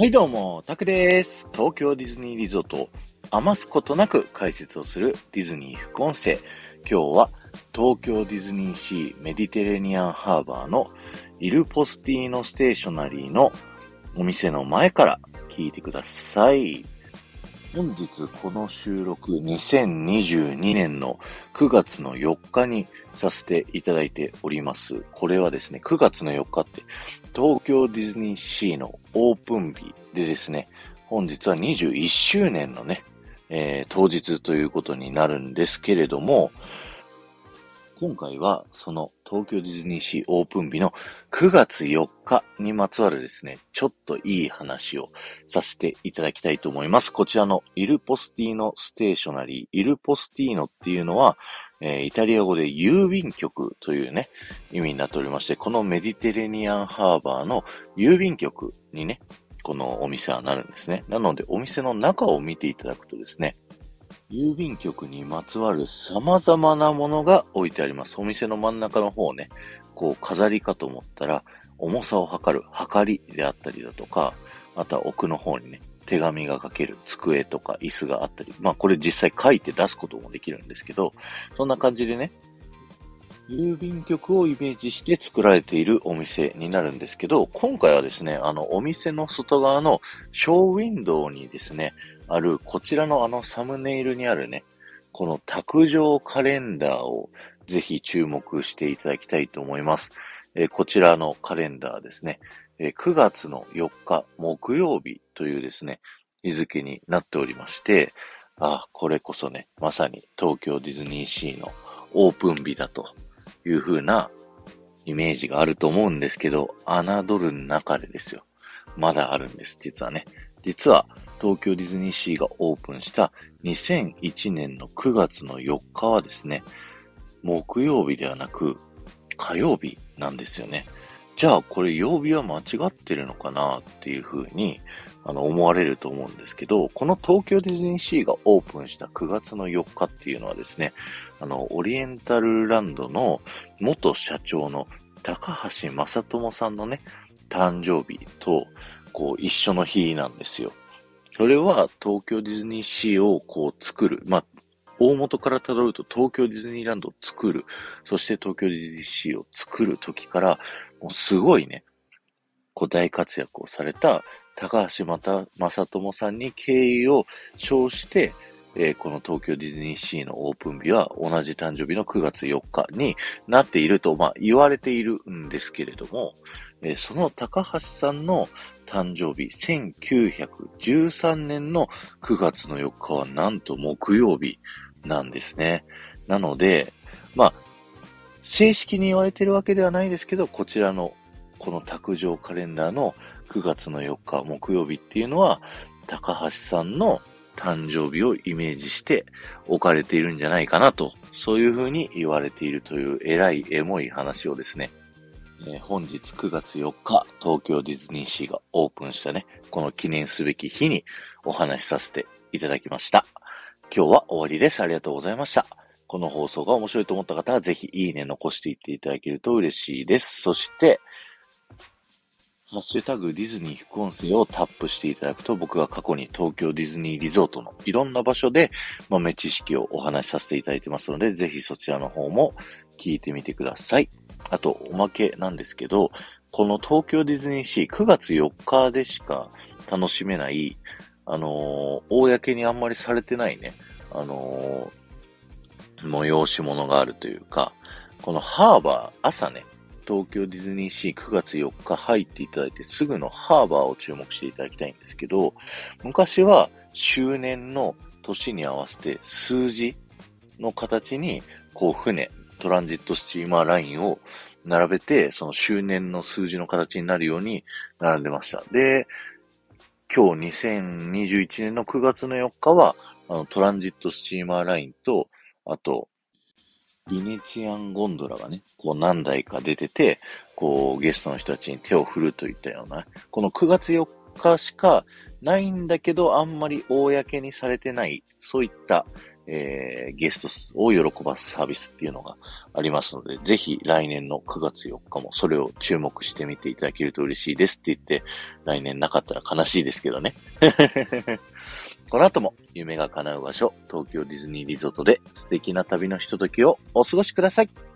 はいどうも、タクです。東京ディズニーリゾートを余すことなく解説をするディズニー副音声。今日は東京ディズニーシーメディテレニアンハーバーのイルポスティーノステーショナリーのお店の前から聞いてください。本日この収録2022年の9月の4日にさせていただいております。これはですね、9月の4日って東京ディズニーシーのオープン日でですね、本日は21周年のね、えー、当日ということになるんですけれども、今回はその東京ディズニーシーオープン日の9月4日にまつわるですね、ちょっといい話をさせていただきたいと思います。こちらのイルポスティーノステーショナリー、イルポスティーノっていうのは、えー、イタリア語で郵便局というね、意味になっておりまして、このメディテレニアンハーバーの郵便局にね、このお店はなるんですね。なので、お店の中を見ていただくとですね、郵便局にまつわる様々なものが置いてあります。お店の真ん中の方ね、こう飾りかと思ったら、重さを測る、測りであったりだとか、また奥の方にね、手紙が書ける机とか椅子があったり、まあこれ実際書いて出すこともできるんですけど、そんな感じでね、郵便局をイメージして作られているお店になるんですけど、今回はですね、あの、お店の外側のショーウィンドウにですね、ある、こちらのあのサムネイルにあるね、この卓上カレンダーをぜひ注目していただきたいと思います。えー、こちらのカレンダーですね、えー、9月の4日木曜日というですね、日付になっておりまして、あ、これこそね、まさに東京ディズニーシーのオープン日だという風なイメージがあると思うんですけど、侮る中でですよ。まだあるんです、実はね。実は、東京ディズニーシーがオープンした2001年の9月の4日はですね、木曜日ではなく火曜日なんですよね。じゃあこれ曜日は間違ってるのかなっていう風にあの思われると思うんですけど、この東京ディズニーシーがオープンした9月の4日っていうのはですね、あの、オリエンタルランドの元社長の高橋正智さんのね、誕生日と、こう、一緒の日なんですよ。それは東京ディズニーシーをこう作る。まあ、大元から辿ると東京ディズニーランドを作る。そして東京ディズニーシーを作る時から、もうすごいね、こう大活躍をされた高橋正智さんに敬意を称して、えー、この東京ディズニーシーのオープン日は同じ誕生日の9月4日になっていると、まあ、言われているんですけれども、えー、その高橋さんの誕生日、1913年の9月の4日はなんと木曜日なんですね。なので、まあ、正式に言われてるわけではないですけど、こちらのこの卓上カレンダーの9月の4日木曜日っていうのは、高橋さんの誕生日をイメージして置かれているんじゃないかなと、そういうふうに言われているという偉いエモい話をですね、えー、本日9月4日、東京ディズニーシーがオープンしたね、この記念すべき日にお話しさせていただきました。今日は終わりです。ありがとうございました。この放送が面白いと思った方はぜひいいね残していっていただけると嬉しいです。そして、ハッシュタグディズニー副音声をタップしていただくと、僕が過去に東京ディズニーリゾートのいろんな場所で豆知識をお話しさせていただいてますので、ぜひそちらの方も聞いてみてください。あと、おまけなんですけど、この東京ディズニーシー9月4日でしか楽しめない、あのー、公にあんまりされてないね、あのー、催し物があるというか、このハーバー、朝ね、東京ディズニーシー9月4日入っていただいてすぐのハーバーを注目していただきたいんですけど、昔は周年の年に合わせて数字の形に、こう船、トランジットスチーマーラインを並べて、その周年の数字の形になるように並んでました。で、今日2021年の9月の4日は、あのトランジットスチーマーラインと、あと、ビネチアンゴンドラがね、こう何台か出てて、こうゲストの人たちに手を振るといったような、この9月4日しかないんだけど、あんまり公にされてない、そういったえー、ゲストを喜ばすサービスっていうのがありますので、ぜひ来年の9月4日もそれを注目してみていただけると嬉しいですって言って、来年なかったら悲しいですけどね。この後も夢が叶う場所、東京ディズニーリゾートで素敵な旅のひとときをお過ごしください。